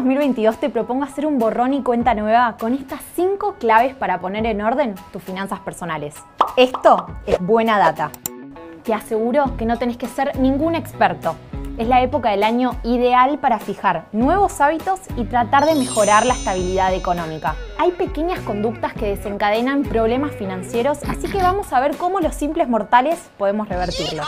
2022 te propongo hacer un borrón y cuenta nueva con estas 5 claves para poner en orden tus finanzas personales. Esto es buena data. Te aseguro que no tenés que ser ningún experto. Es la época del año ideal para fijar nuevos hábitos y tratar de mejorar la estabilidad económica. Hay pequeñas conductas que desencadenan problemas financieros, así que vamos a ver cómo los simples mortales podemos revertirlo.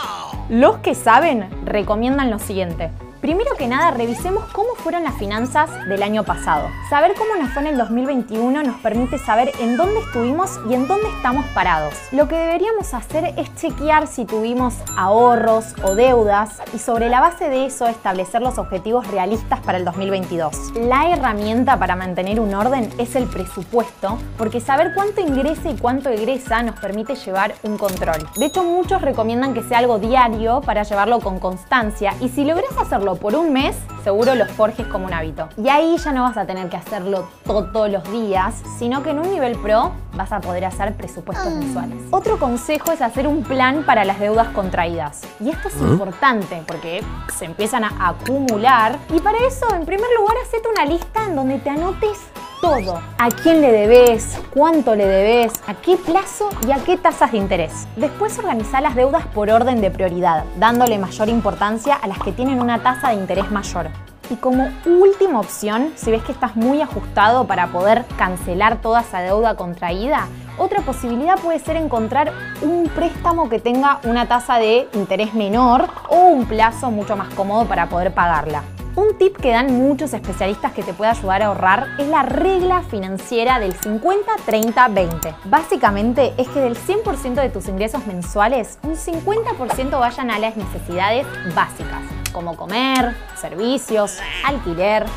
Los que saben recomiendan lo siguiente. Primero que nada, revisemos cómo fueron las finanzas del año pasado. Saber cómo nos fue en el 2021 nos permite saber en dónde estuvimos y en dónde estamos parados. Lo que deberíamos hacer es chequear si tuvimos ahorros o deudas y sobre la base de eso establecer los objetivos realistas para el 2022. La herramienta para mantener un orden es el presupuesto, porque saber cuánto ingresa y cuánto egresa nos permite llevar un control. De hecho, muchos recomiendan que sea algo diario para llevarlo con constancia y si logras hacerlo por un mes, seguro lo forjes como un hábito. Y ahí ya no vas a tener que hacerlo todos los días, sino que en un nivel pro vas a poder hacer presupuestos ah. mensuales. Otro consejo es hacer un plan para las deudas contraídas. Y esto es ¿Mm? importante porque se empiezan a acumular. Y para eso, en primer lugar, hacete una lista en donde te anotes todo. ¿A quién le debes? ¿Cuánto le debes? ¿A qué plazo? ¿Y a qué tasas de interés? Después organiza las deudas por orden de prioridad, dándole mayor importancia a las que tienen una tasa de interés mayor. Y como última opción, si ves que estás muy ajustado para poder cancelar toda esa deuda contraída, otra posibilidad puede ser encontrar un préstamo que tenga una tasa de interés menor o un plazo mucho más cómodo para poder pagarla. Un tip que dan muchos especialistas que te puede ayudar a ahorrar es la regla financiera del 50-30-20. Básicamente es que del 100% de tus ingresos mensuales, un 50% vayan a las necesidades básicas, como comer, servicios, alquiler.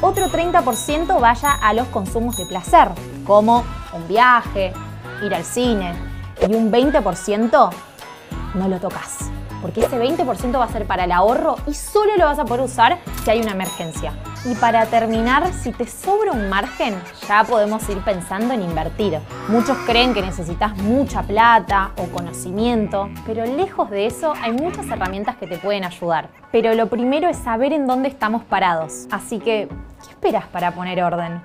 Otro 30% vaya a los consumos de placer, como un viaje, ir al cine. Y un 20% no lo tocas porque ese 20% va a ser para el ahorro y solo lo vas a poder usar si hay una emergencia. Y para terminar, si te sobra un margen, ya podemos ir pensando en invertir. Muchos creen que necesitas mucha plata o conocimiento, pero lejos de eso hay muchas herramientas que te pueden ayudar. Pero lo primero es saber en dónde estamos parados. Así que, ¿qué esperas para poner orden?